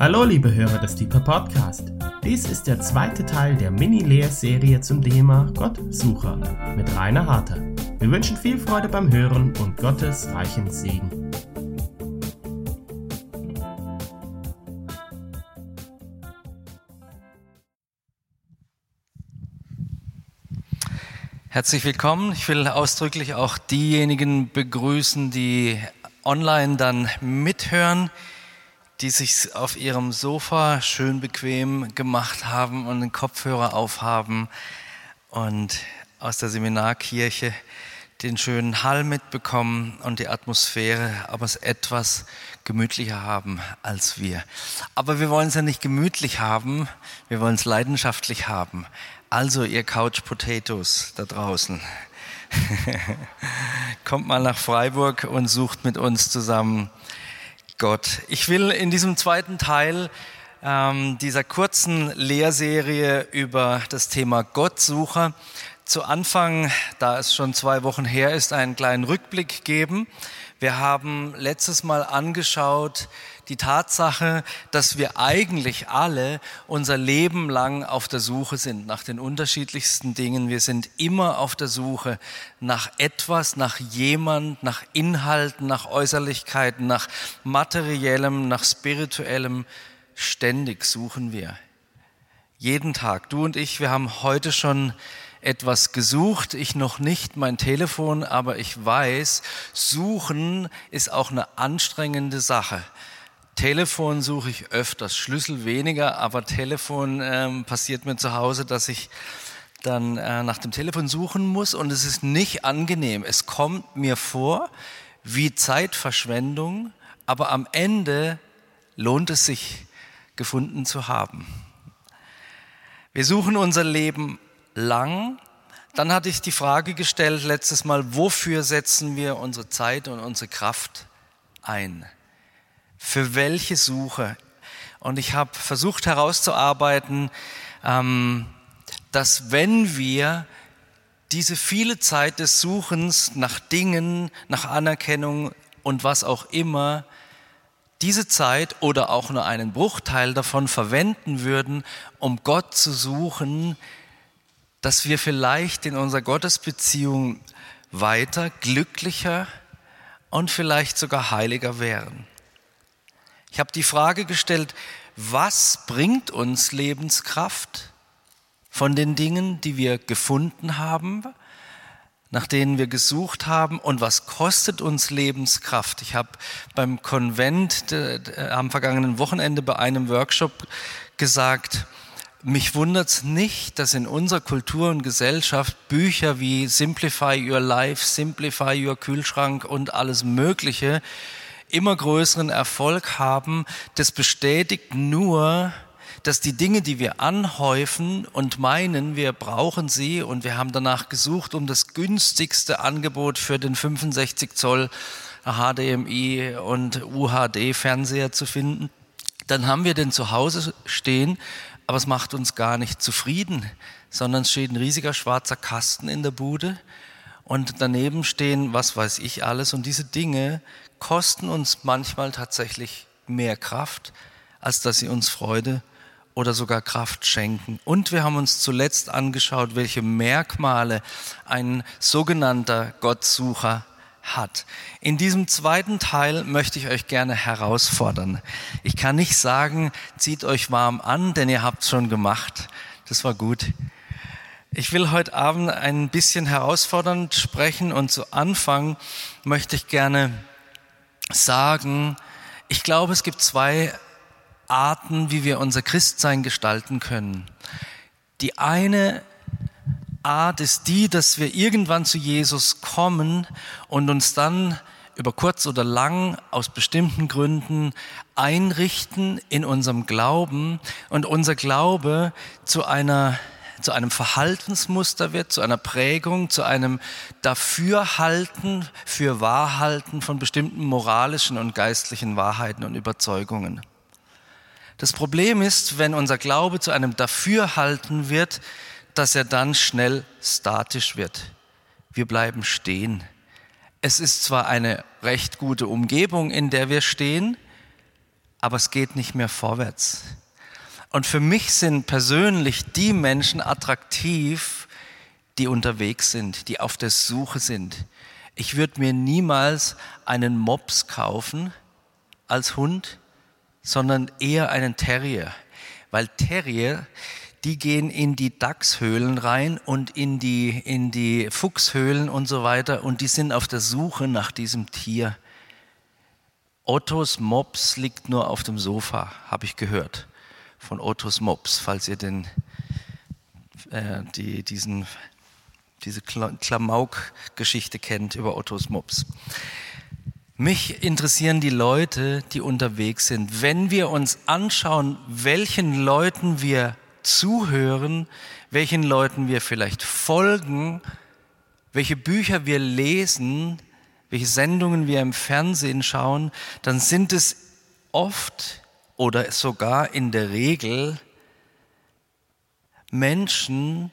Hallo liebe Hörer des Deeper Podcast. Dies ist der zweite Teil der Mini-Lehrserie zum Thema Gottsucher mit Rainer Harter. Wir wünschen viel Freude beim Hören und Gottes reichen Segen. Herzlich willkommen. Ich will ausdrücklich auch diejenigen begrüßen, die online dann mithören, die sich auf ihrem Sofa schön bequem gemacht haben und den Kopfhörer aufhaben und aus der Seminarkirche den schönen Hall mitbekommen und die Atmosphäre, aber es etwas gemütlicher haben als wir. Aber wir wollen es ja nicht gemütlich haben, wir wollen es leidenschaftlich haben. Also ihr Couch Potatoes da draußen, kommt mal nach Freiburg und sucht mit uns zusammen Gott. Ich will in diesem zweiten Teil ähm, dieser kurzen Lehrserie über das Thema Gottsucher zu Anfang, da es schon zwei Wochen her ist, einen kleinen Rückblick geben. Wir haben letztes Mal angeschaut, die Tatsache, dass wir eigentlich alle unser Leben lang auf der Suche sind nach den unterschiedlichsten Dingen. Wir sind immer auf der Suche nach etwas, nach jemand, nach Inhalten, nach Äußerlichkeiten, nach materiellem, nach spirituellem. Ständig suchen wir. Jeden Tag. Du und ich, wir haben heute schon etwas gesucht, ich noch nicht mein Telefon, aber ich weiß, suchen ist auch eine anstrengende Sache. Telefon suche ich öfters, Schlüssel weniger, aber Telefon ähm, passiert mir zu Hause, dass ich dann äh, nach dem Telefon suchen muss und es ist nicht angenehm. Es kommt mir vor wie Zeitverschwendung, aber am Ende lohnt es sich, gefunden zu haben. Wir suchen unser Leben lang. Dann hatte ich die Frage gestellt letztes Mal, wofür setzen wir unsere Zeit und unsere Kraft ein? Für welche Suche? Und ich habe versucht herauszuarbeiten, ähm, dass wenn wir diese viele Zeit des Suchens nach Dingen, nach Anerkennung und was auch immer, diese Zeit oder auch nur einen Bruchteil davon verwenden würden, um Gott zu suchen, dass wir vielleicht in unserer Gottesbeziehung weiter glücklicher und vielleicht sogar heiliger wären. Ich habe die Frage gestellt, was bringt uns Lebenskraft von den Dingen, die wir gefunden haben, nach denen wir gesucht haben und was kostet uns Lebenskraft? Ich habe beim Konvent am vergangenen Wochenende bei einem Workshop gesagt, mich wundert es nicht, dass in unserer Kultur und Gesellschaft Bücher wie Simplify Your Life, Simplify Your Kühlschrank und alles Mögliche immer größeren Erfolg haben, das bestätigt nur, dass die Dinge, die wir anhäufen und meinen, wir brauchen sie und wir haben danach gesucht, um das günstigste Angebot für den 65 Zoll HDMI und UHD Fernseher zu finden, dann haben wir den zu Hause stehen, aber es macht uns gar nicht zufrieden, sondern es steht ein riesiger schwarzer Kasten in der Bude und daneben stehen, was weiß ich alles. Und diese Dinge kosten uns manchmal tatsächlich mehr Kraft, als dass sie uns Freude oder sogar Kraft schenken. Und wir haben uns zuletzt angeschaut, welche Merkmale ein sogenannter Gottsucher hat. In diesem zweiten Teil möchte ich euch gerne herausfordern. Ich kann nicht sagen, zieht euch warm an, denn ihr habt es schon gemacht. Das war gut. Ich will heute Abend ein bisschen herausfordernd sprechen und zu Anfang möchte ich gerne sagen, ich glaube, es gibt zwei Arten, wie wir unser Christsein gestalten können. Die eine Art ist die, dass wir irgendwann zu Jesus kommen und uns dann über kurz oder lang aus bestimmten Gründen einrichten in unserem Glauben und unser Glaube zu einer zu einem Verhaltensmuster wird, zu einer Prägung, zu einem Dafürhalten, für Wahrhalten von bestimmten moralischen und geistlichen Wahrheiten und Überzeugungen. Das Problem ist, wenn unser Glaube zu einem Dafürhalten wird, dass er dann schnell statisch wird. Wir bleiben stehen. Es ist zwar eine recht gute Umgebung, in der wir stehen, aber es geht nicht mehr vorwärts. Und für mich sind persönlich die Menschen attraktiv, die unterwegs sind, die auf der Suche sind. Ich würde mir niemals einen Mops kaufen als Hund, sondern eher einen Terrier, weil Terrier, die gehen in die Dachshöhlen rein und in die, in die Fuchshöhlen und so weiter und die sind auf der Suche nach diesem Tier. Ottos Mops liegt nur auf dem Sofa, habe ich gehört von Ottos Mops, falls ihr den, äh, die, diesen, diese Klamauk-Geschichte kennt über Ottos Mops. Mich interessieren die Leute, die unterwegs sind. Wenn wir uns anschauen, welchen Leuten wir zuhören, welchen Leuten wir vielleicht folgen, welche Bücher wir lesen, welche Sendungen wir im Fernsehen schauen, dann sind es oft oder sogar in der Regel Menschen,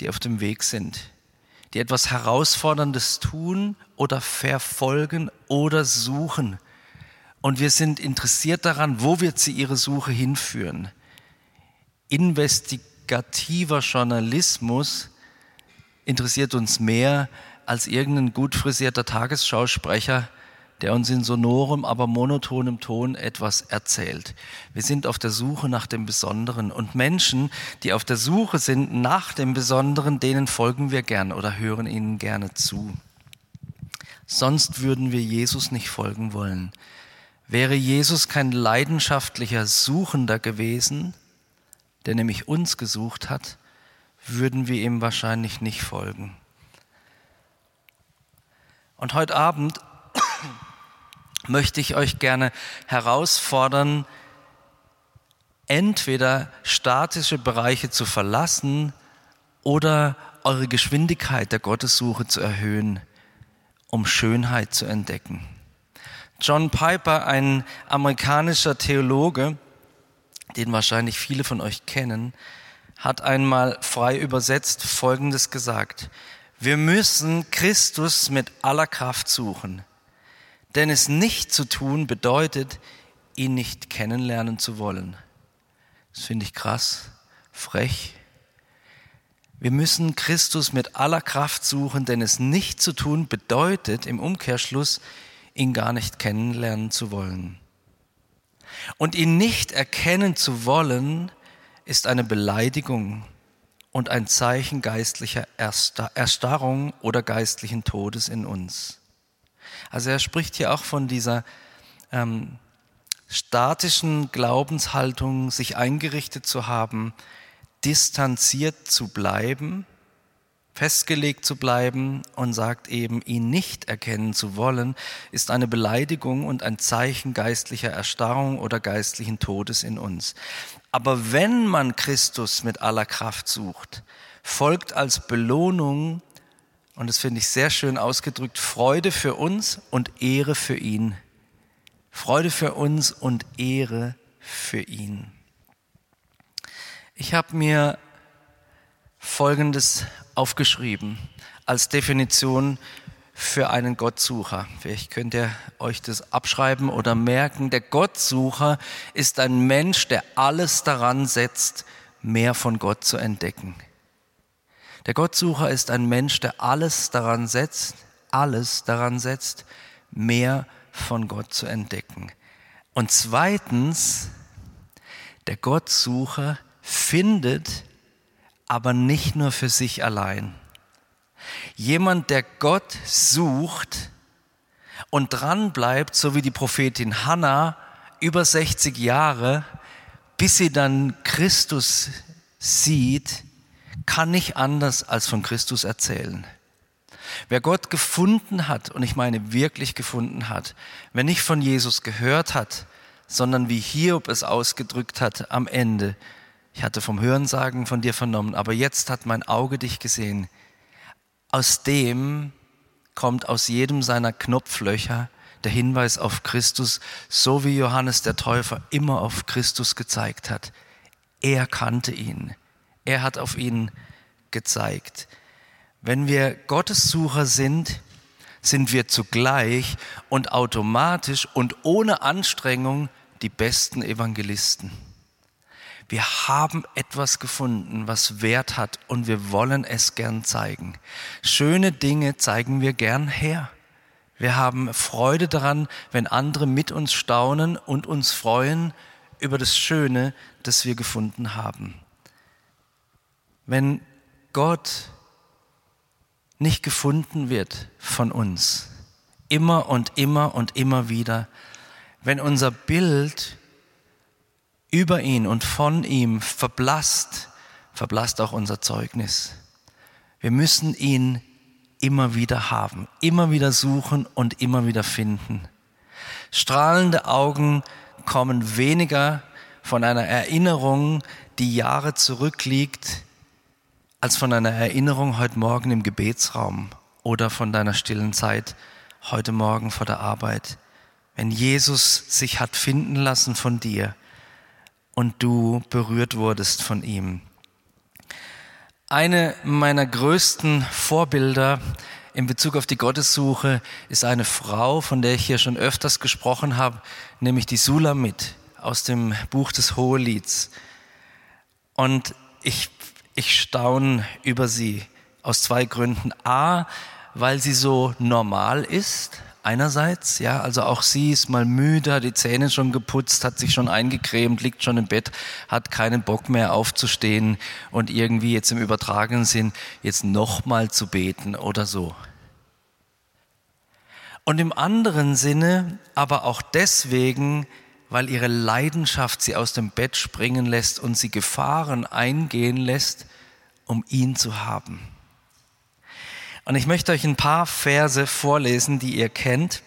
die auf dem Weg sind, die etwas Herausforderndes tun oder verfolgen oder suchen. Und wir sind interessiert daran, wo wird sie ihre Suche hinführen. Investigativer Journalismus interessiert uns mehr als irgendein gut frisierter Tagesschausprecher, der uns in sonorem, aber monotonem Ton etwas erzählt. Wir sind auf der Suche nach dem Besonderen und Menschen, die auf der Suche sind nach dem Besonderen, denen folgen wir gern oder hören ihnen gerne zu. Sonst würden wir Jesus nicht folgen wollen. Wäre Jesus kein leidenschaftlicher Suchender gewesen, der nämlich uns gesucht hat, würden wir ihm wahrscheinlich nicht folgen. Und heute Abend möchte ich euch gerne herausfordern, entweder statische Bereiche zu verlassen oder eure Geschwindigkeit der Gottessuche zu erhöhen, um Schönheit zu entdecken. John Piper, ein amerikanischer Theologe, den wahrscheinlich viele von euch kennen, hat einmal frei übersetzt Folgendes gesagt. Wir müssen Christus mit aller Kraft suchen. Denn es nicht zu tun bedeutet, ihn nicht kennenlernen zu wollen. Das finde ich krass, frech. Wir müssen Christus mit aller Kraft suchen, denn es nicht zu tun bedeutet im Umkehrschluss, ihn gar nicht kennenlernen zu wollen. Und ihn nicht erkennen zu wollen, ist eine Beleidigung und ein Zeichen geistlicher Erstarrung oder geistlichen Todes in uns. Also er spricht hier auch von dieser ähm, statischen Glaubenshaltung, sich eingerichtet zu haben, distanziert zu bleiben, festgelegt zu bleiben und sagt eben, ihn nicht erkennen zu wollen, ist eine Beleidigung und ein Zeichen geistlicher Erstarrung oder geistlichen Todes in uns. Aber wenn man Christus mit aller Kraft sucht, folgt als Belohnung und das finde ich sehr schön ausgedrückt, Freude für uns und Ehre für ihn. Freude für uns und Ehre für ihn. Ich habe mir Folgendes aufgeschrieben als Definition für einen Gottsucher. Vielleicht könnt ihr euch das abschreiben oder merken. Der Gottsucher ist ein Mensch, der alles daran setzt, mehr von Gott zu entdecken. Der Gottsucher ist ein Mensch, der alles daran setzt, alles daran setzt, mehr von Gott zu entdecken. Und zweitens, der Gottsucher findet aber nicht nur für sich allein. Jemand, der Gott sucht und dran bleibt, so wie die Prophetin Hannah, über 60 Jahre, bis sie dann Christus sieht, kann nicht anders als von Christus erzählen. Wer Gott gefunden hat, und ich meine wirklich gefunden hat, wer nicht von Jesus gehört hat, sondern wie Hiob es ausgedrückt hat am Ende, ich hatte vom Hörensagen von dir vernommen, aber jetzt hat mein Auge dich gesehen. Aus dem kommt aus jedem seiner Knopflöcher der Hinweis auf Christus, so wie Johannes der Täufer immer auf Christus gezeigt hat. Er kannte ihn. Er hat auf ihn gezeigt. Wenn wir Gottessucher sind, sind wir zugleich und automatisch und ohne Anstrengung die besten Evangelisten. Wir haben etwas gefunden, was Wert hat und wir wollen es gern zeigen. Schöne Dinge zeigen wir gern her. Wir haben Freude daran, wenn andere mit uns staunen und uns freuen über das Schöne, das wir gefunden haben. Wenn Gott nicht gefunden wird von uns, immer und immer und immer wieder, wenn unser Bild über ihn und von ihm verblasst, verblasst auch unser Zeugnis. Wir müssen ihn immer wieder haben, immer wieder suchen und immer wieder finden. Strahlende Augen kommen weniger von einer Erinnerung, die Jahre zurückliegt, als von einer Erinnerung heute Morgen im Gebetsraum oder von deiner stillen Zeit heute Morgen vor der Arbeit. Wenn Jesus sich hat finden lassen von dir, und du berührt wurdest von ihm. Eine meiner größten Vorbilder in Bezug auf die Gottessuche ist eine Frau, von der ich hier schon öfters gesprochen habe, nämlich die Sulamit aus dem Buch des Hohelieds. Und ich, ich staune über sie aus zwei Gründen. A, weil sie so normal ist, einerseits, ja, also auch sie ist mal müde, hat die Zähne schon geputzt, hat sich schon eingecremt, liegt schon im Bett, hat keinen Bock mehr aufzustehen und irgendwie jetzt im übertragenen Sinn jetzt nochmal zu beten oder so. Und im anderen Sinne aber auch deswegen, weil ihre Leidenschaft sie aus dem Bett springen lässt und sie Gefahren eingehen lässt, um ihn zu haben. Und ich möchte euch ein paar Verse vorlesen, die ihr kennt,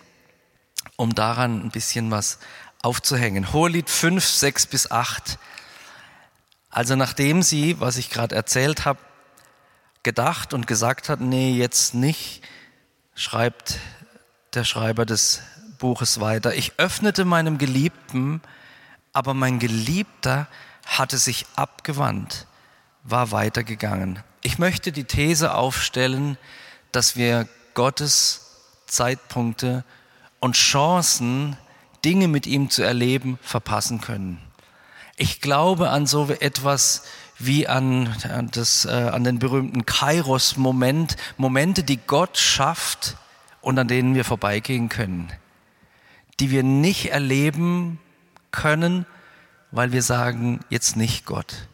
um daran ein bisschen was aufzuhängen. Hohelied 5, 6 bis 8. Also nachdem sie, was ich gerade erzählt habe, gedacht und gesagt hat, nee, jetzt nicht, schreibt der Schreiber des Buches weiter. Ich öffnete meinem Geliebten, aber mein Geliebter hatte sich abgewandt, war weitergegangen. Ich möchte die These aufstellen, dass wir Gottes Zeitpunkte und Chancen, Dinge mit ihm zu erleben, verpassen können. Ich glaube an so etwas wie an, das, äh, an den berühmten Kairos-Moment, Momente, die Gott schafft und an denen wir vorbeigehen können, die wir nicht erleben können, weil wir sagen, jetzt nicht Gott.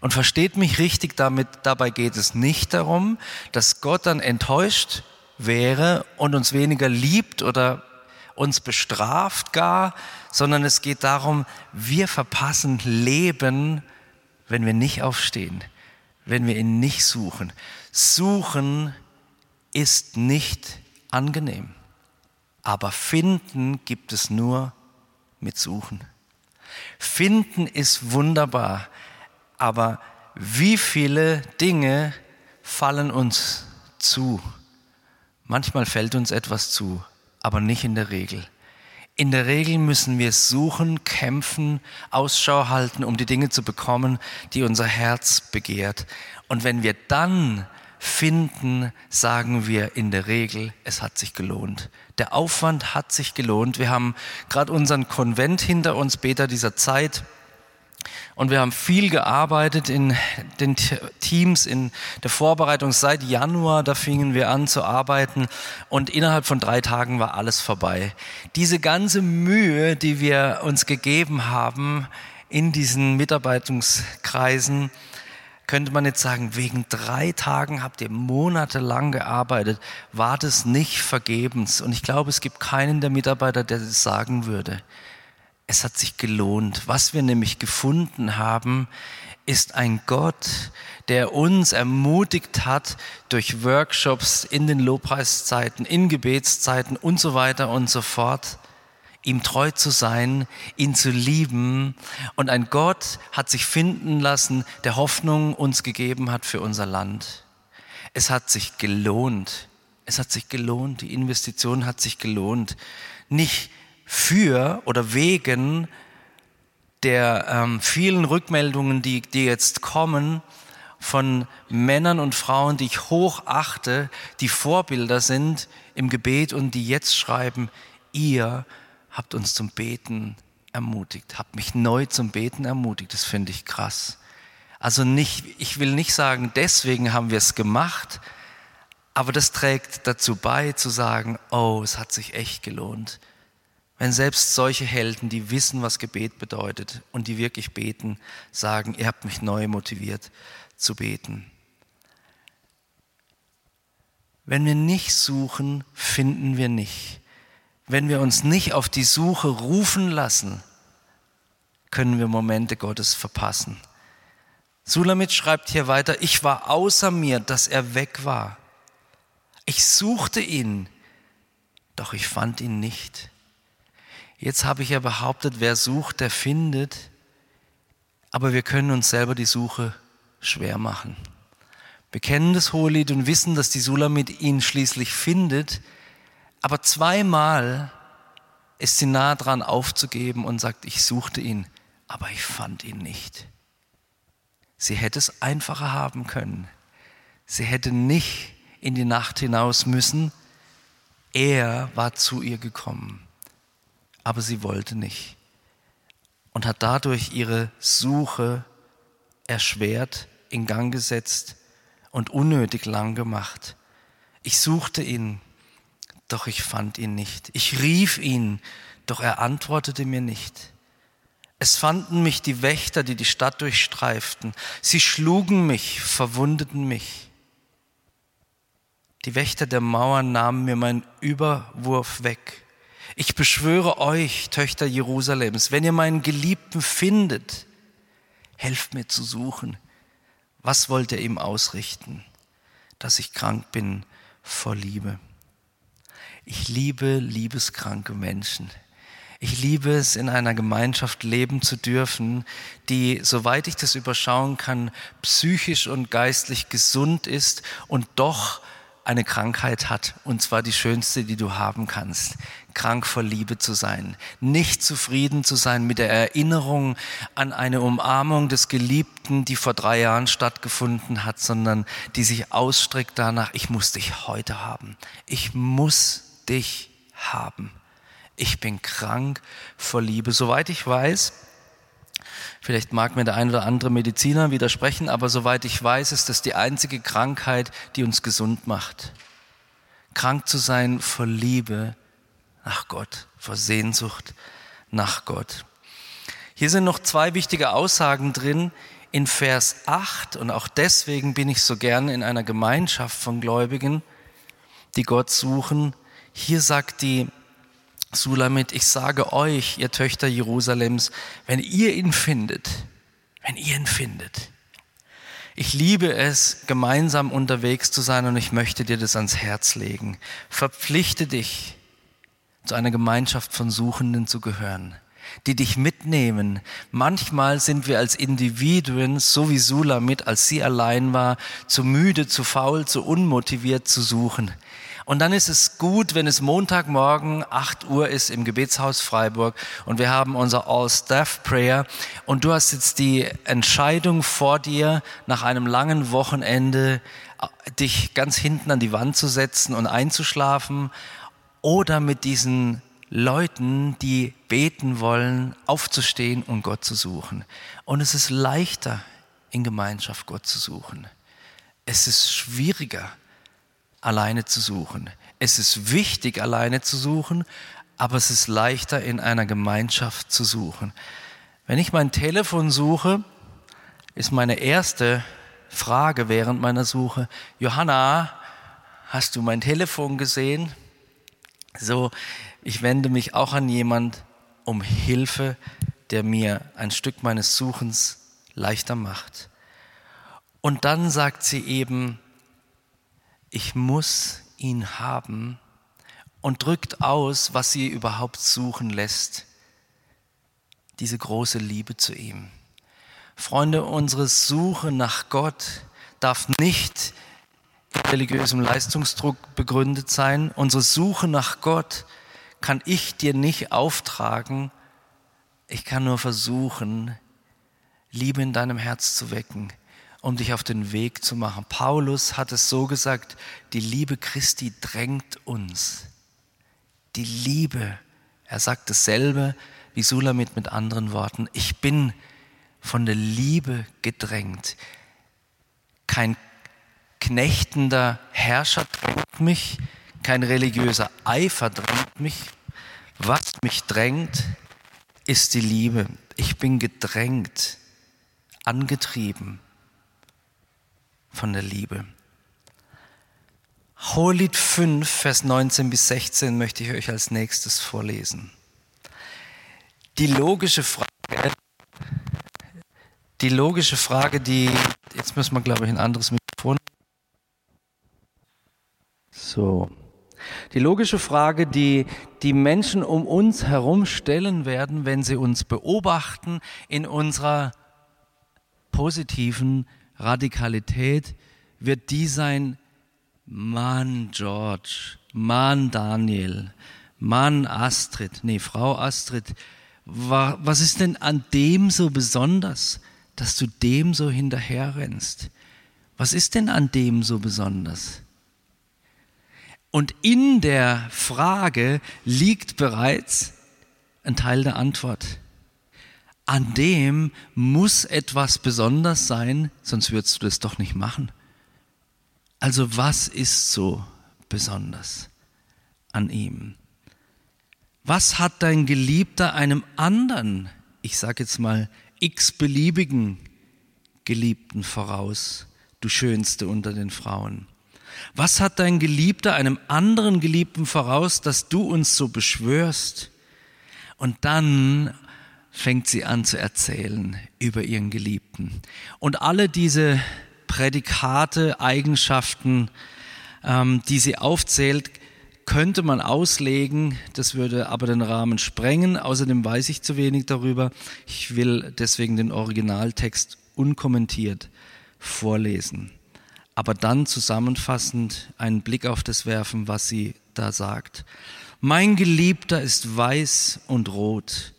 Und versteht mich richtig damit, dabei geht es nicht darum, dass Gott dann enttäuscht wäre und uns weniger liebt oder uns bestraft gar, sondern es geht darum, wir verpassen Leben, wenn wir nicht aufstehen, wenn wir ihn nicht suchen. Suchen ist nicht angenehm, aber finden gibt es nur mit Suchen. Finden ist wunderbar, aber wie viele Dinge fallen uns zu? Manchmal fällt uns etwas zu, aber nicht in der Regel. In der Regel müssen wir suchen, kämpfen, Ausschau halten, um die Dinge zu bekommen, die unser Herz begehrt. Und wenn wir dann finden, sagen wir in der Regel, es hat sich gelohnt. Der Aufwand hat sich gelohnt. Wir haben gerade unseren Konvent hinter uns, Beta dieser Zeit. Und wir haben viel gearbeitet in den Teams, in der Vorbereitung. Seit Januar, da fingen wir an zu arbeiten und innerhalb von drei Tagen war alles vorbei. Diese ganze Mühe, die wir uns gegeben haben in diesen Mitarbeitungskreisen, könnte man jetzt sagen, wegen drei Tagen habt ihr monatelang gearbeitet, war das nicht vergebens. Und ich glaube, es gibt keinen der Mitarbeiter, der das sagen würde. Es hat sich gelohnt. Was wir nämlich gefunden haben, ist ein Gott, der uns ermutigt hat, durch Workshops in den Lobpreiszeiten, in Gebetszeiten und so weiter und so fort, ihm treu zu sein, ihn zu lieben. Und ein Gott hat sich finden lassen, der Hoffnung uns gegeben hat für unser Land. Es hat sich gelohnt. Es hat sich gelohnt. Die Investition hat sich gelohnt. Nicht für oder wegen der ähm, vielen Rückmeldungen, die, die jetzt kommen von Männern und Frauen, die ich hoch achte, die Vorbilder sind im Gebet und die jetzt schreiben, ihr habt uns zum Beten ermutigt, habe mich neu zum Beten ermutigt. Das finde ich krass. Also nicht, ich will nicht sagen, deswegen haben wir es gemacht, aber das trägt dazu bei, zu sagen, oh, es hat sich echt gelohnt. Wenn selbst solche Helden, die wissen, was Gebet bedeutet und die wirklich beten, sagen, ihr habt mich neu motiviert zu beten. Wenn wir nicht suchen, finden wir nicht. Wenn wir uns nicht auf die Suche rufen lassen, können wir Momente Gottes verpassen. Sulamit schreibt hier weiter, ich war außer mir, dass er weg war. Ich suchte ihn, doch ich fand ihn nicht. Jetzt habe ich ja behauptet, wer sucht, der findet, aber wir können uns selber die Suche schwer machen. Wir kennen das Hohelied und wissen, dass die Sulamit ihn schließlich findet, aber zweimal ist sie nah dran aufzugeben und sagt, ich suchte ihn, aber ich fand ihn nicht. Sie hätte es einfacher haben können. Sie hätte nicht in die Nacht hinaus müssen. Er war zu ihr gekommen, aber sie wollte nicht und hat dadurch ihre Suche erschwert, in Gang gesetzt und unnötig lang gemacht. Ich suchte ihn, doch ich fand ihn nicht. Ich rief ihn, doch er antwortete mir nicht. Es fanden mich die Wächter, die die Stadt durchstreiften. Sie schlugen mich, verwundeten mich. Die Wächter der Mauern nahmen mir meinen Überwurf weg. Ich beschwöre euch, Töchter Jerusalems, wenn ihr meinen Geliebten findet, helft mir zu suchen. Was wollt ihr ihm ausrichten? Dass ich krank bin vor Liebe. Ich liebe liebeskranke Menschen. Ich liebe es, in einer Gemeinschaft leben zu dürfen, die, soweit ich das überschauen kann, psychisch und geistlich gesund ist und doch eine Krankheit hat, und zwar die schönste, die du haben kannst, krank vor Liebe zu sein, nicht zufrieden zu sein mit der Erinnerung an eine Umarmung des Geliebten, die vor drei Jahren stattgefunden hat, sondern die sich ausstreckt danach, ich muss dich heute haben, ich muss dich haben. Ich bin krank vor Liebe. Soweit ich weiß, Vielleicht mag mir der ein oder andere Mediziner widersprechen, aber soweit ich weiß, ist das die einzige Krankheit, die uns gesund macht. Krank zu sein vor Liebe nach Gott, vor Sehnsucht nach Gott. Hier sind noch zwei wichtige Aussagen drin in Vers 8 und auch deswegen bin ich so gern in einer Gemeinschaft von Gläubigen, die Gott suchen. Hier sagt die Sulamit, ich sage euch, ihr Töchter Jerusalems, wenn ihr ihn findet, wenn ihr ihn findet. Ich liebe es, gemeinsam unterwegs zu sein und ich möchte dir das ans Herz legen. Verpflichte dich, zu einer Gemeinschaft von Suchenden zu gehören, die dich mitnehmen. Manchmal sind wir als Individuen, so wie Sulamit, als sie allein war, zu müde, zu faul, zu unmotiviert zu suchen. Und dann ist es gut, wenn es Montagmorgen 8 Uhr ist im Gebetshaus Freiburg und wir haben unser All-Staff-Prayer und du hast jetzt die Entscheidung vor dir, nach einem langen Wochenende äh, dich ganz hinten an die Wand zu setzen und einzuschlafen oder mit diesen Leuten, die beten wollen, aufzustehen und Gott zu suchen. Und es ist leichter, in Gemeinschaft Gott zu suchen. Es ist schwieriger, alleine zu suchen. Es ist wichtig, alleine zu suchen, aber es ist leichter, in einer Gemeinschaft zu suchen. Wenn ich mein Telefon suche, ist meine erste Frage während meiner Suche, Johanna, hast du mein Telefon gesehen? So, ich wende mich auch an jemand um Hilfe, der mir ein Stück meines Suchens leichter macht. Und dann sagt sie eben, ich muss ihn haben und drückt aus, was sie überhaupt suchen lässt. Diese große Liebe zu ihm. Freunde, unsere Suche nach Gott darf nicht religiösem Leistungsdruck begründet sein. Unsere Suche nach Gott kann ich dir nicht auftragen. Ich kann nur versuchen, Liebe in deinem Herz zu wecken um dich auf den Weg zu machen. Paulus hat es so gesagt, die Liebe Christi drängt uns. Die Liebe, er sagt dasselbe, wie Sulamit mit anderen Worten, ich bin von der Liebe gedrängt. Kein knechtender Herrscher drängt mich, kein religiöser Eifer drängt mich. Was mich drängt, ist die Liebe. Ich bin gedrängt, angetrieben von der Liebe. Hohelied 5, Vers 19 bis 16 möchte ich euch als nächstes vorlesen. Die logische Frage, die logische Frage, die, jetzt müssen wir, glaube ich, ein anderes Mikrofon. So. Die logische Frage, die die Menschen um uns herum stellen werden, wenn sie uns beobachten in unserer positiven Radikalität, wird die sein, Mann George, Mann Daniel, Mann Astrid, nee, Frau Astrid, was ist denn an dem so besonders, dass du dem so hinterherrennst? Was ist denn an dem so besonders? Und in der Frage liegt bereits ein Teil der Antwort. An dem muss etwas besonders sein, sonst würdest du das doch nicht machen. Also was ist so besonders an ihm? Was hat dein Geliebter einem anderen, ich sage jetzt mal x-beliebigen Geliebten voraus, du schönste unter den Frauen? Was hat dein Geliebter einem anderen Geliebten voraus, dass du uns so beschwörst? Und dann fängt sie an zu erzählen über ihren Geliebten. Und alle diese Prädikate, Eigenschaften, ähm, die sie aufzählt, könnte man auslegen, das würde aber den Rahmen sprengen. Außerdem weiß ich zu wenig darüber. Ich will deswegen den Originaltext unkommentiert vorlesen. Aber dann zusammenfassend einen Blick auf das werfen, was sie da sagt. Mein Geliebter ist weiß und rot,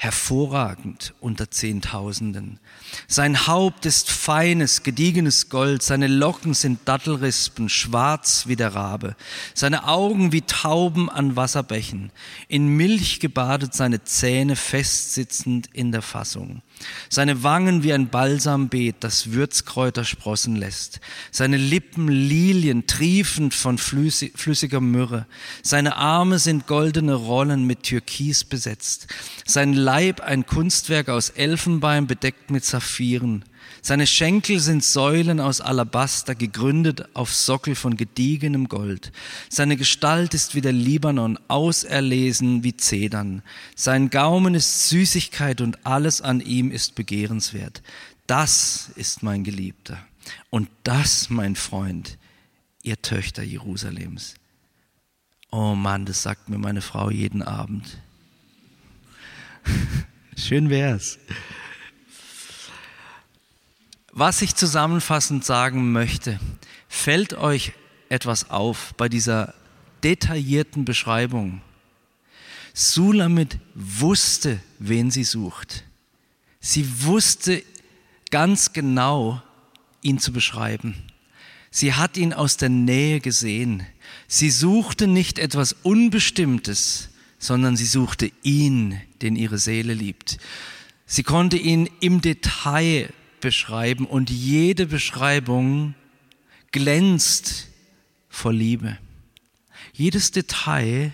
hervorragend unter Zehntausenden. Sein Haupt ist feines, gediegenes Gold, seine Locken sind Dattelrispen, schwarz wie der Rabe, seine Augen wie Tauben an Wasserbächen, in Milch gebadet seine Zähne festsitzend in der Fassung. Seine Wangen wie ein Balsambeet, das Würzkräuter sprossen lässt. Seine Lippen Lilien, triefend von flüssiger Myrrhe. Seine Arme sind goldene Rollen mit Türkis besetzt. Sein Leib ein Kunstwerk aus Elfenbein bedeckt mit Saphiren. Seine Schenkel sind Säulen aus Alabaster, gegründet auf Sockel von gediegenem Gold. Seine Gestalt ist wie der Libanon, auserlesen wie Zedern. Sein Gaumen ist Süßigkeit und alles an ihm ist begehrenswert. Das ist mein Geliebter. Und das, mein Freund, ihr Töchter Jerusalems. Oh Mann, das sagt mir meine Frau jeden Abend. Schön wär's. Was ich zusammenfassend sagen möchte, fällt euch etwas auf bei dieser detaillierten Beschreibung. Sulamit wusste, wen sie sucht. Sie wusste ganz genau, ihn zu beschreiben. Sie hat ihn aus der Nähe gesehen. Sie suchte nicht etwas Unbestimmtes, sondern sie suchte ihn, den ihre Seele liebt. Sie konnte ihn im Detail beschreiben und jede Beschreibung glänzt vor Liebe. Jedes Detail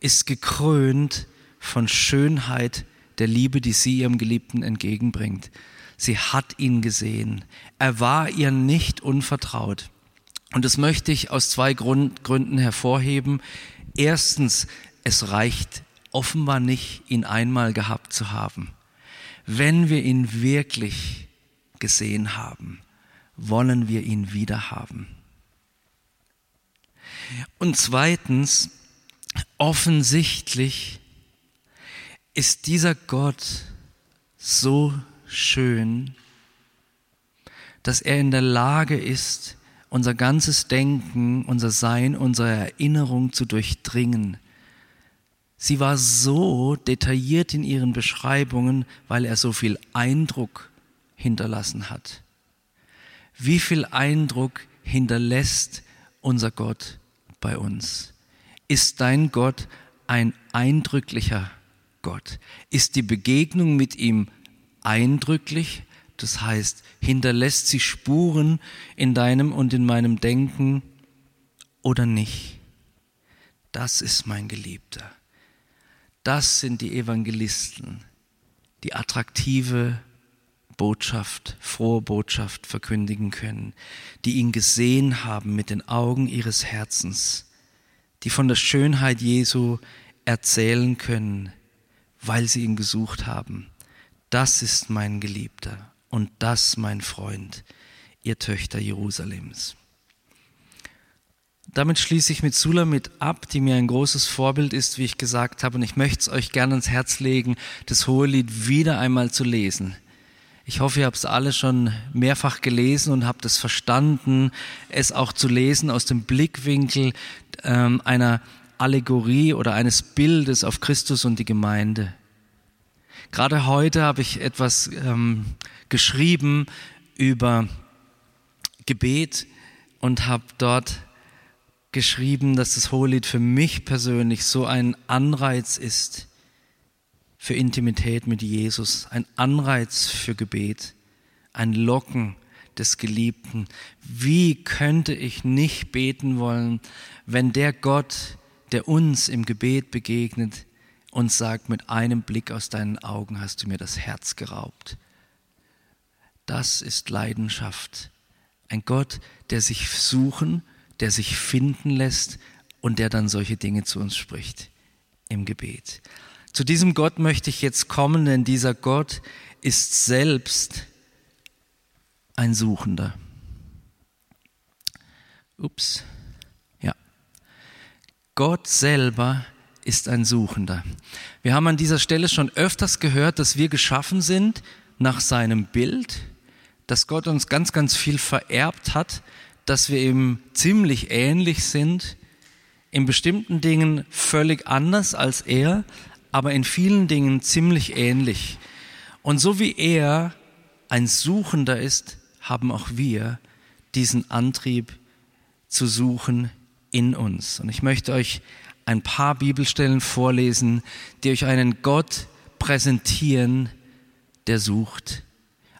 ist gekrönt von Schönheit der Liebe, die sie ihrem Geliebten entgegenbringt. Sie hat ihn gesehen. Er war ihr nicht unvertraut. Und das möchte ich aus zwei Gründen hervorheben. Erstens, es reicht offenbar nicht, ihn einmal gehabt zu haben. Wenn wir ihn wirklich gesehen haben, wollen wir ihn wieder haben. Und zweitens, offensichtlich ist dieser Gott so schön, dass er in der Lage ist, unser ganzes Denken, unser Sein, unsere Erinnerung zu durchdringen. Sie war so detailliert in ihren Beschreibungen, weil er so viel Eindruck hinterlassen hat. Wie viel Eindruck hinterlässt unser Gott bei uns? Ist dein Gott ein eindrücklicher Gott? Ist die Begegnung mit ihm eindrücklich? Das heißt, hinterlässt sie Spuren in deinem und in meinem Denken oder nicht? Das ist mein Geliebter. Das sind die Evangelisten, die attraktive Botschaft, frohe Botschaft verkündigen können, die ihn gesehen haben mit den Augen ihres Herzens, die von der Schönheit Jesu erzählen können, weil sie ihn gesucht haben. Das ist mein Geliebter und das mein Freund, ihr Töchter Jerusalems. Damit schließe ich mit Sulamit ab, die mir ein großes Vorbild ist, wie ich gesagt habe, und ich möchte es euch gerne ans Herz legen, das Hohelied wieder einmal zu lesen. Ich hoffe, ihr habt es alle schon mehrfach gelesen und habt es verstanden, es auch zu lesen aus dem Blickwinkel ähm, einer Allegorie oder eines Bildes auf Christus und die Gemeinde. Gerade heute habe ich etwas ähm, geschrieben über Gebet und habe dort geschrieben, dass das Hohelied für mich persönlich so ein Anreiz ist, für Intimität mit Jesus, ein Anreiz für Gebet, ein Locken des Geliebten. Wie könnte ich nicht beten wollen, wenn der Gott, der uns im Gebet begegnet, uns sagt, mit einem Blick aus deinen Augen hast du mir das Herz geraubt. Das ist Leidenschaft. Ein Gott, der sich suchen, der sich finden lässt und der dann solche Dinge zu uns spricht im Gebet. Zu diesem Gott möchte ich jetzt kommen, denn dieser Gott ist selbst ein Suchender. Ups. Ja. Gott selber ist ein Suchender. Wir haben an dieser Stelle schon öfters gehört, dass wir geschaffen sind nach seinem Bild, dass Gott uns ganz, ganz viel vererbt hat, dass wir ihm ziemlich ähnlich sind, in bestimmten Dingen völlig anders als er, aber in vielen Dingen ziemlich ähnlich. Und so wie er ein Suchender ist, haben auch wir diesen Antrieb zu suchen in uns. Und ich möchte euch ein paar Bibelstellen vorlesen, die euch einen Gott präsentieren, der sucht.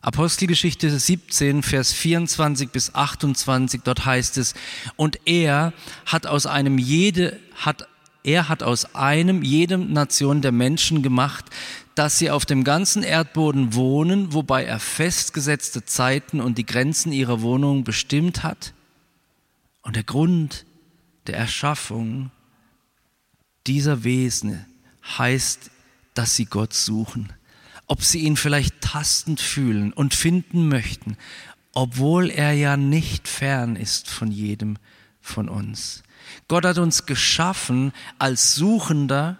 Apostelgeschichte 17, Vers 24 bis 28, dort heißt es, und er hat aus einem jede, hat er hat aus einem jedem Nation der Menschen gemacht, dass sie auf dem ganzen Erdboden wohnen, wobei er festgesetzte Zeiten und die Grenzen ihrer Wohnung bestimmt hat. Und der Grund der Erschaffung dieser Wesen heißt, dass sie Gott suchen, ob sie ihn vielleicht tastend fühlen und finden möchten, obwohl er ja nicht fern ist von jedem von uns. Gott hat uns geschaffen als Suchender,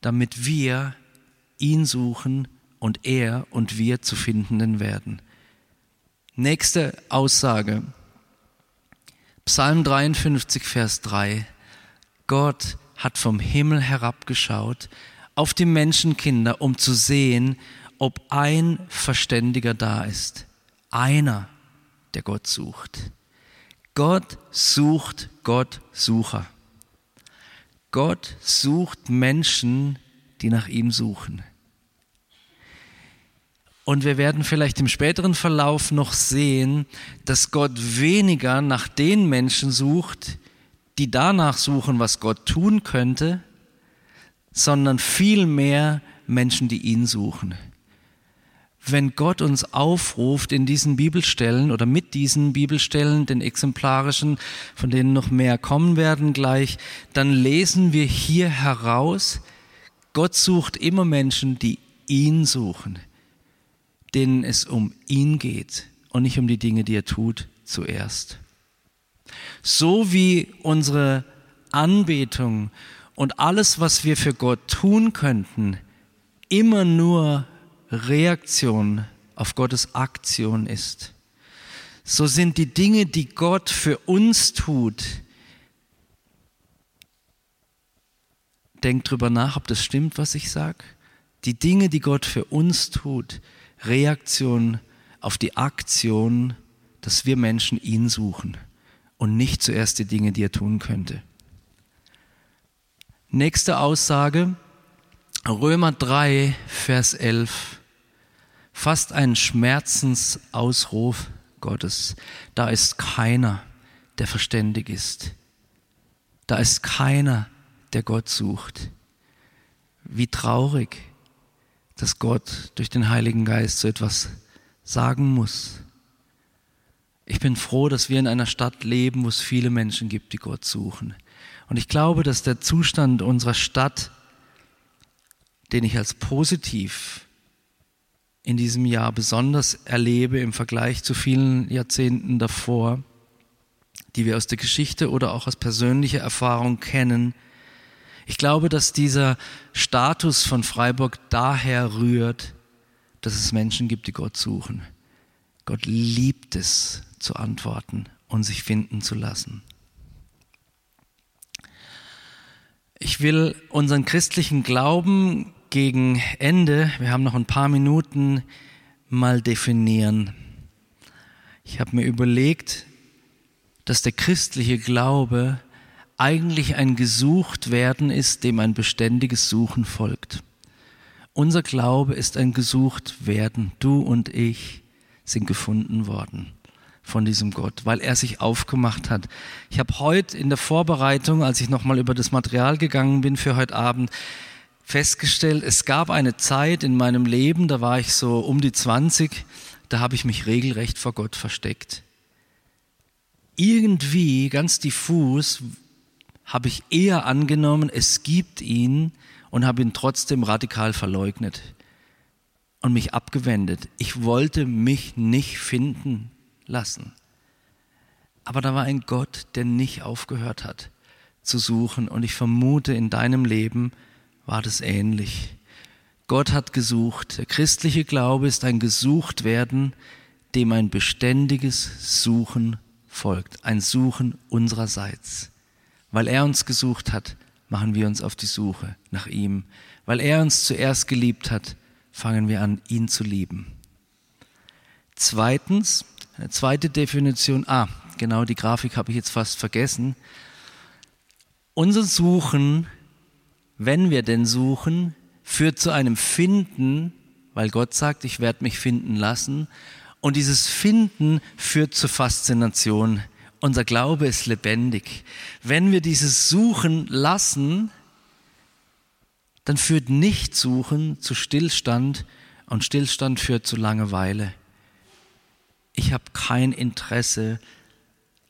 damit wir ihn suchen und er und wir zu findenden werden. Nächste Aussage. Psalm 53, Vers 3. Gott hat vom Himmel herabgeschaut auf die Menschenkinder, um zu sehen, ob ein Verständiger da ist. Einer, der Gott sucht. Gott sucht Gott Sucher. Gott sucht Menschen, die nach ihm suchen. Und wir werden vielleicht im späteren Verlauf noch sehen, dass Gott weniger nach den Menschen sucht, die danach suchen, was Gott tun könnte, sondern vielmehr Menschen, die ihn suchen wenn Gott uns aufruft in diesen Bibelstellen oder mit diesen Bibelstellen, den exemplarischen, von denen noch mehr kommen werden gleich, dann lesen wir hier heraus, Gott sucht immer Menschen, die ihn suchen, denen es um ihn geht und nicht um die Dinge, die er tut, zuerst. So wie unsere Anbetung und alles, was wir für Gott tun könnten, immer nur Reaktion auf Gottes Aktion ist. So sind die Dinge, die Gott für uns tut, denkt drüber nach, ob das stimmt, was ich sage. Die Dinge, die Gott für uns tut, Reaktion auf die Aktion, dass wir Menschen ihn suchen und nicht zuerst die Dinge, die er tun könnte. Nächste Aussage, Römer 3, Vers 11, fast ein Schmerzensausruf Gottes. Da ist keiner, der verständig ist. Da ist keiner, der Gott sucht. Wie traurig, dass Gott durch den Heiligen Geist so etwas sagen muss. Ich bin froh, dass wir in einer Stadt leben, wo es viele Menschen gibt, die Gott suchen. Und ich glaube, dass der Zustand unserer Stadt, den ich als positiv in diesem Jahr besonders erlebe im Vergleich zu vielen Jahrzehnten davor, die wir aus der Geschichte oder auch aus persönlicher Erfahrung kennen, ich glaube, dass dieser Status von Freiburg daher rührt, dass es Menschen gibt, die Gott suchen. Gott liebt es zu antworten und sich finden zu lassen. Ich will unseren christlichen Glauben gegen Ende, wir haben noch ein paar Minuten, mal definieren. Ich habe mir überlegt, dass der christliche Glaube eigentlich ein Gesuchtwerden ist, dem ein beständiges Suchen folgt. Unser Glaube ist ein Gesuchtwerden. Du und ich sind gefunden worden von diesem Gott, weil er sich aufgemacht hat. Ich habe heute in der Vorbereitung, als ich nochmal über das Material gegangen bin für heute Abend, festgestellt, es gab eine Zeit in meinem Leben, da war ich so um die 20, da habe ich mich regelrecht vor Gott versteckt. Irgendwie, ganz diffus, habe ich eher angenommen, es gibt ihn und habe ihn trotzdem radikal verleugnet und mich abgewendet. Ich wollte mich nicht finden lassen. Aber da war ein Gott, der nicht aufgehört hat zu suchen und ich vermute, in deinem Leben war das ähnlich. Gott hat gesucht. Der christliche Glaube ist ein Gesuchtwerden, dem ein beständiges Suchen folgt, ein Suchen unsererseits. Weil er uns gesucht hat, machen wir uns auf die Suche nach ihm. Weil er uns zuerst geliebt hat, fangen wir an, ihn zu lieben. Zweitens, eine zweite Definition, ah, genau die Grafik habe ich jetzt fast vergessen. Unser Suchen, wenn wir denn suchen, führt zu einem Finden, weil Gott sagt, ich werde mich finden lassen. Und dieses Finden führt zur Faszination unser Glaube ist lebendig. Wenn wir dieses Suchen lassen, dann führt Nichtsuchen zu Stillstand und Stillstand führt zu Langeweile. Ich habe kein Interesse,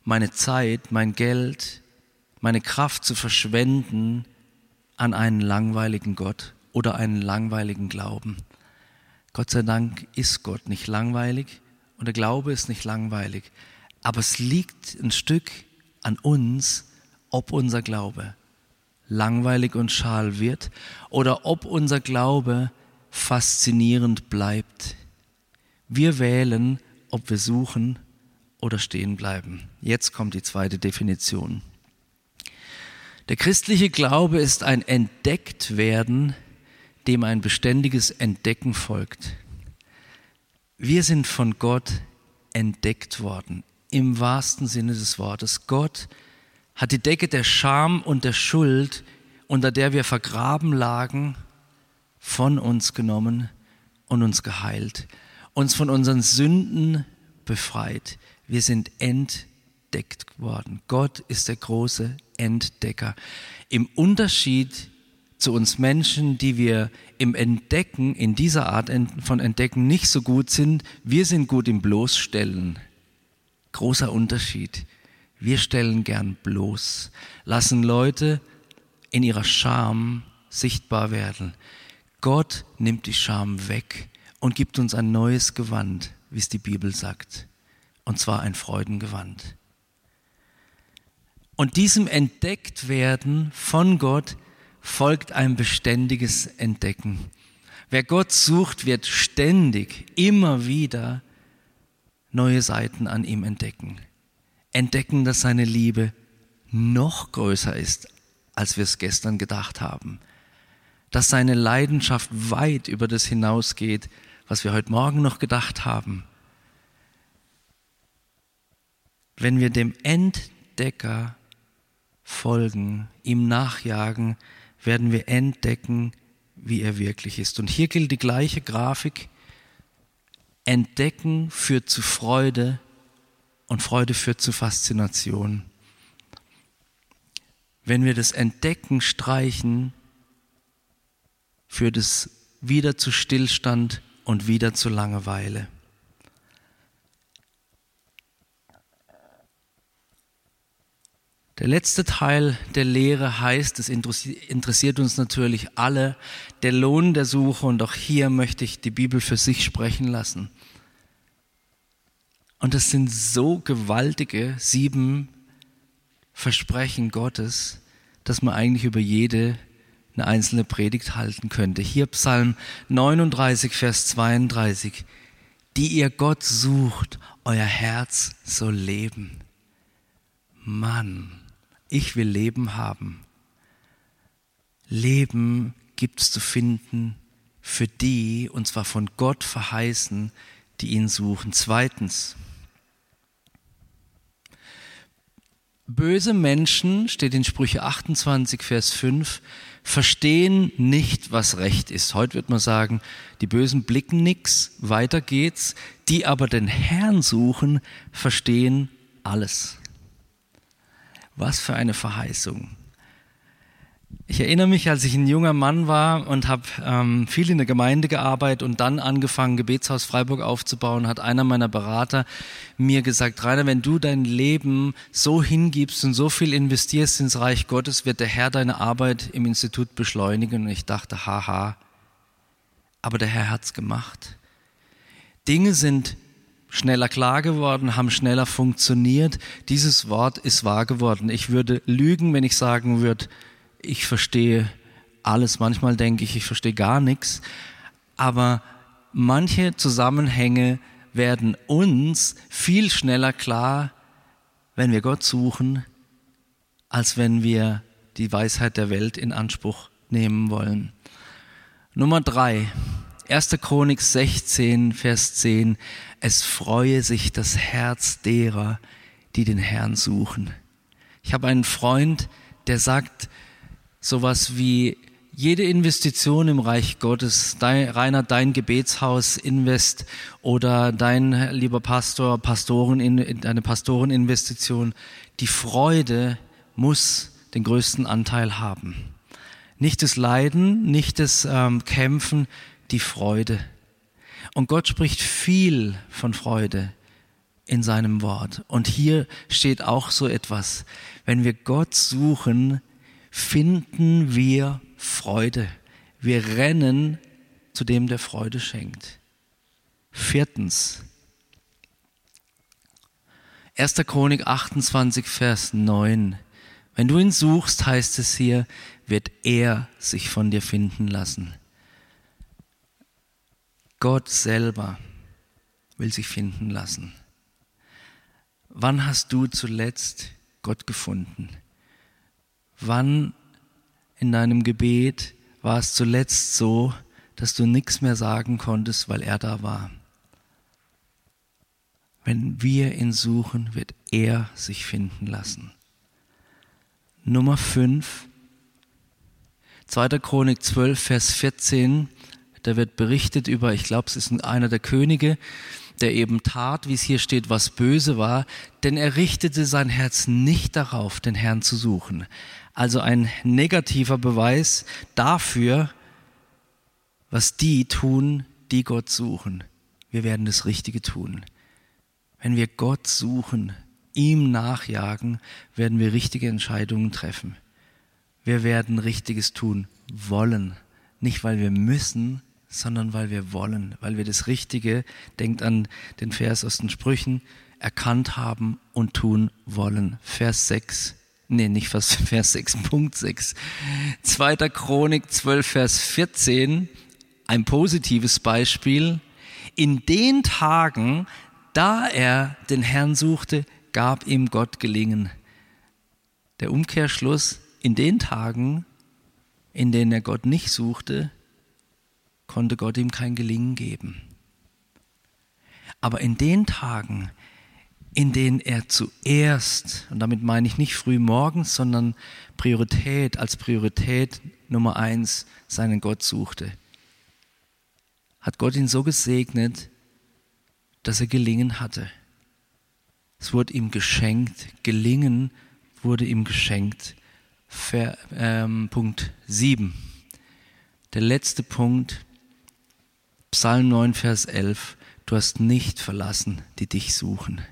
meine Zeit, mein Geld, meine Kraft zu verschwenden an einen langweiligen Gott oder einen langweiligen Glauben. Gott sei Dank ist Gott nicht langweilig und der Glaube ist nicht langweilig. Aber es liegt ein Stück an uns, ob unser Glaube langweilig und schal wird oder ob unser Glaube faszinierend bleibt. Wir wählen, ob wir suchen oder stehen bleiben. Jetzt kommt die zweite Definition. Der christliche Glaube ist ein Entdecktwerden, dem ein beständiges Entdecken folgt. Wir sind von Gott entdeckt worden im wahrsten Sinne des Wortes. Gott hat die Decke der Scham und der Schuld, unter der wir vergraben lagen, von uns genommen und uns geheilt, uns von unseren Sünden befreit. Wir sind entdeckt worden. Gott ist der große Entdecker. Im Unterschied zu uns Menschen, die wir im Entdecken, in dieser Art von Entdecken nicht so gut sind, wir sind gut im Bloßstellen. Großer Unterschied. Wir stellen gern bloß, lassen Leute in ihrer Scham sichtbar werden. Gott nimmt die Scham weg und gibt uns ein neues Gewand, wie es die Bibel sagt. Und zwar ein Freudengewand. Und diesem Entdecktwerden von Gott folgt ein beständiges Entdecken. Wer Gott sucht, wird ständig, immer wieder neue Seiten an ihm entdecken. Entdecken, dass seine Liebe noch größer ist, als wir es gestern gedacht haben. Dass seine Leidenschaft weit über das hinausgeht, was wir heute Morgen noch gedacht haben. Wenn wir dem Entdecker folgen, ihm nachjagen, werden wir entdecken, wie er wirklich ist. Und hier gilt die gleiche Grafik. Entdecken führt zu Freude und Freude führt zu Faszination. Wenn wir das Entdecken streichen, führt es wieder zu Stillstand und wieder zu Langeweile. Der letzte Teil der Lehre heißt, es interessiert uns natürlich alle, der Lohn der Suche und auch hier möchte ich die Bibel für sich sprechen lassen. Und es sind so gewaltige sieben Versprechen Gottes, dass man eigentlich über jede eine einzelne Predigt halten könnte. Hier Psalm 39, Vers 32. Die ihr Gott sucht, euer Herz soll leben. Mann ich will Leben haben. Leben gibt es zu finden für die, und zwar von Gott verheißen, die ihn suchen. Zweitens, böse Menschen, steht in Sprüche 28, Vers 5, verstehen nicht, was recht ist. Heute wird man sagen, die Bösen blicken nichts, weiter geht's. Die aber den Herrn suchen, verstehen alles. Was für eine Verheißung. Ich erinnere mich, als ich ein junger Mann war und habe ähm, viel in der Gemeinde gearbeitet und dann angefangen, Gebetshaus Freiburg aufzubauen, hat einer meiner Berater mir gesagt, Rainer, wenn du dein Leben so hingibst und so viel investierst ins Reich Gottes, wird der Herr deine Arbeit im Institut beschleunigen. Und ich dachte, haha, aber der Herr hat's gemacht. Dinge sind schneller klar geworden, haben schneller funktioniert. Dieses Wort ist wahr geworden. Ich würde lügen, wenn ich sagen würde, ich verstehe alles. Manchmal denke ich, ich verstehe gar nichts. Aber manche Zusammenhänge werden uns viel schneller klar, wenn wir Gott suchen, als wenn wir die Weisheit der Welt in Anspruch nehmen wollen. Nummer drei. 1. Chronik 16, Vers 10. Es freue sich das Herz derer, die den Herrn suchen. Ich habe einen Freund, der sagt sowas wie, jede Investition im Reich Gottes, dein, Rainer, dein Gebetshaus Invest oder dein lieber Pastor, Pastoren, in, deine Pastoreninvestition, die Freude muss den größten Anteil haben. Nicht das Leiden, nicht das ähm, Kämpfen, die Freude. Und Gott spricht viel von Freude in seinem Wort. Und hier steht auch so etwas. Wenn wir Gott suchen, finden wir Freude. Wir rennen zu dem, der Freude schenkt. Viertens. 1. Chronik 28, Vers 9. Wenn du ihn suchst, heißt es hier, wird er sich von dir finden lassen. Gott selber will sich finden lassen. Wann hast du zuletzt Gott gefunden? Wann in deinem Gebet war es zuletzt so, dass du nichts mehr sagen konntest, weil er da war? Wenn wir ihn suchen, wird er sich finden lassen. Nummer 5, 2. Chronik 12, Vers 14 da wird berichtet über, ich glaube, es ist einer der Könige, der eben tat, wie es hier steht, was böse war, denn er richtete sein Herz nicht darauf, den Herrn zu suchen. Also ein negativer Beweis dafür, was die tun, die Gott suchen. Wir werden das Richtige tun. Wenn wir Gott suchen, ihm nachjagen, werden wir richtige Entscheidungen treffen. Wir werden Richtiges tun wollen. Nicht, weil wir müssen, sondern weil wir wollen, weil wir das Richtige, denkt an den Vers aus den Sprüchen, erkannt haben und tun wollen. Vers 6. Nee, nicht Vers, Vers 6, Punkt 6. Zweiter Chronik 12, Vers 14. Ein positives Beispiel. In den Tagen, da er den Herrn suchte, gab ihm Gott gelingen. Der Umkehrschluss, in den Tagen, in denen er Gott nicht suchte, konnte Gott ihm kein Gelingen geben. Aber in den Tagen, in denen er zuerst, und damit meine ich nicht früh morgens, sondern Priorität, als Priorität Nummer eins seinen Gott suchte, hat Gott ihn so gesegnet, dass er gelingen hatte. Es wurde ihm geschenkt, gelingen wurde ihm geschenkt. Ver, ähm, Punkt 7. Der letzte Punkt, Psalm 9, Vers 11. Du hast nicht verlassen, die dich suchen.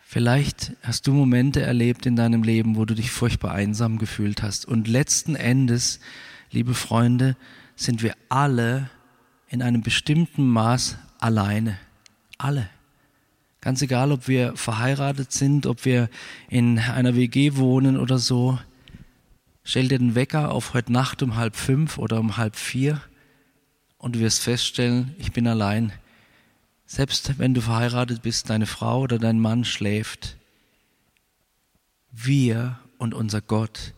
Vielleicht hast du Momente erlebt in deinem Leben, wo du dich furchtbar einsam gefühlt hast. Und letzten Endes, liebe Freunde, sind wir alle in einem bestimmten Maß alleine. Alle. Ganz egal, ob wir verheiratet sind, ob wir in einer WG wohnen oder so. Stell dir den Wecker auf heute Nacht um halb fünf oder um halb vier und du wirst feststellen, ich bin allein. Selbst wenn du verheiratet bist, deine Frau oder dein Mann schläft. Wir und unser Gott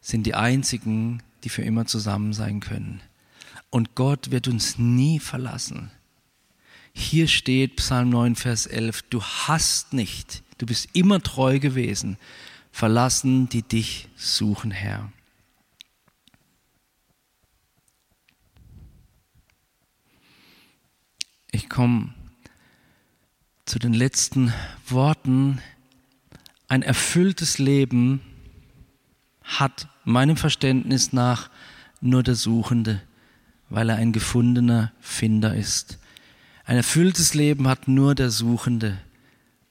sind die einzigen, die für immer zusammen sein können. Und Gott wird uns nie verlassen. Hier steht Psalm 9, Vers 11, du hast nicht, du bist immer treu gewesen, verlassen, die dich suchen, Herr. Ich komme zu den letzten Worten. Ein erfülltes Leben hat meinem Verständnis nach nur der Suchende, weil er ein gefundener Finder ist. Ein erfülltes Leben hat nur der Suchende,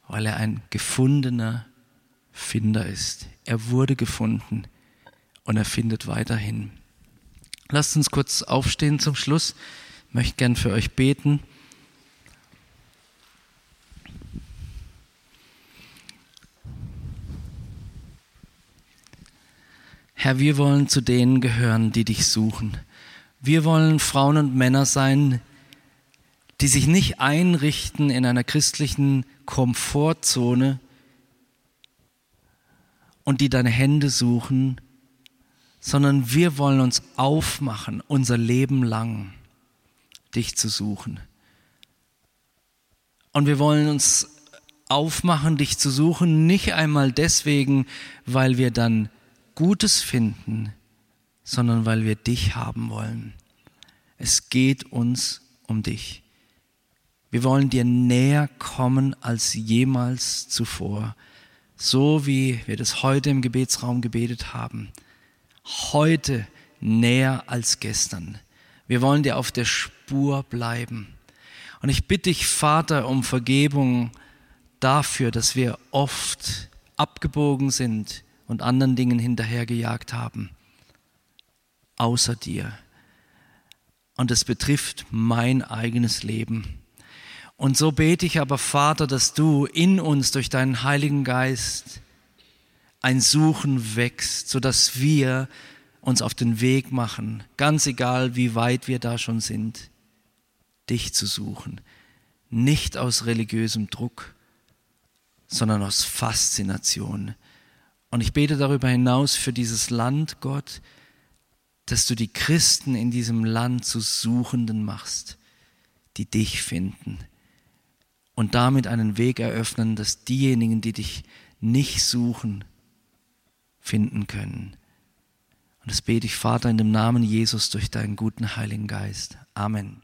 weil er ein gefundener Finder ist. Er wurde gefunden und er findet weiterhin. Lasst uns kurz aufstehen zum Schluss. Ich möchte gern für euch beten. Herr, wir wollen zu denen gehören, die dich suchen. Wir wollen Frauen und Männer sein, die sich nicht einrichten in einer christlichen Komfortzone und die deine Hände suchen, sondern wir wollen uns aufmachen, unser Leben lang dich zu suchen. Und wir wollen uns aufmachen, dich zu suchen, nicht einmal deswegen, weil wir dann Gutes finden, sondern weil wir dich haben wollen. Es geht uns um dich. Wir wollen dir näher kommen als jemals zuvor, so wie wir das heute im Gebetsraum gebetet haben. Heute näher als gestern. Wir wollen dir auf der Spur bleiben. Und ich bitte dich, Vater, um Vergebung dafür, dass wir oft abgebogen sind und anderen Dingen hinterhergejagt haben, außer dir. Und es betrifft mein eigenes Leben. Und so bete ich aber, Vater, dass du in uns durch deinen Heiligen Geist ein Suchen wächst, sodass wir uns auf den Weg machen, ganz egal wie weit wir da schon sind, dich zu suchen. Nicht aus religiösem Druck, sondern aus Faszination und ich bete darüber hinaus für dieses Land, Gott, dass du die Christen in diesem Land zu Suchenden machst, die dich finden und damit einen Weg eröffnen, dass diejenigen, die dich nicht suchen, finden können. Und das bete ich, Vater, in dem Namen Jesus durch deinen guten Heiligen Geist. Amen.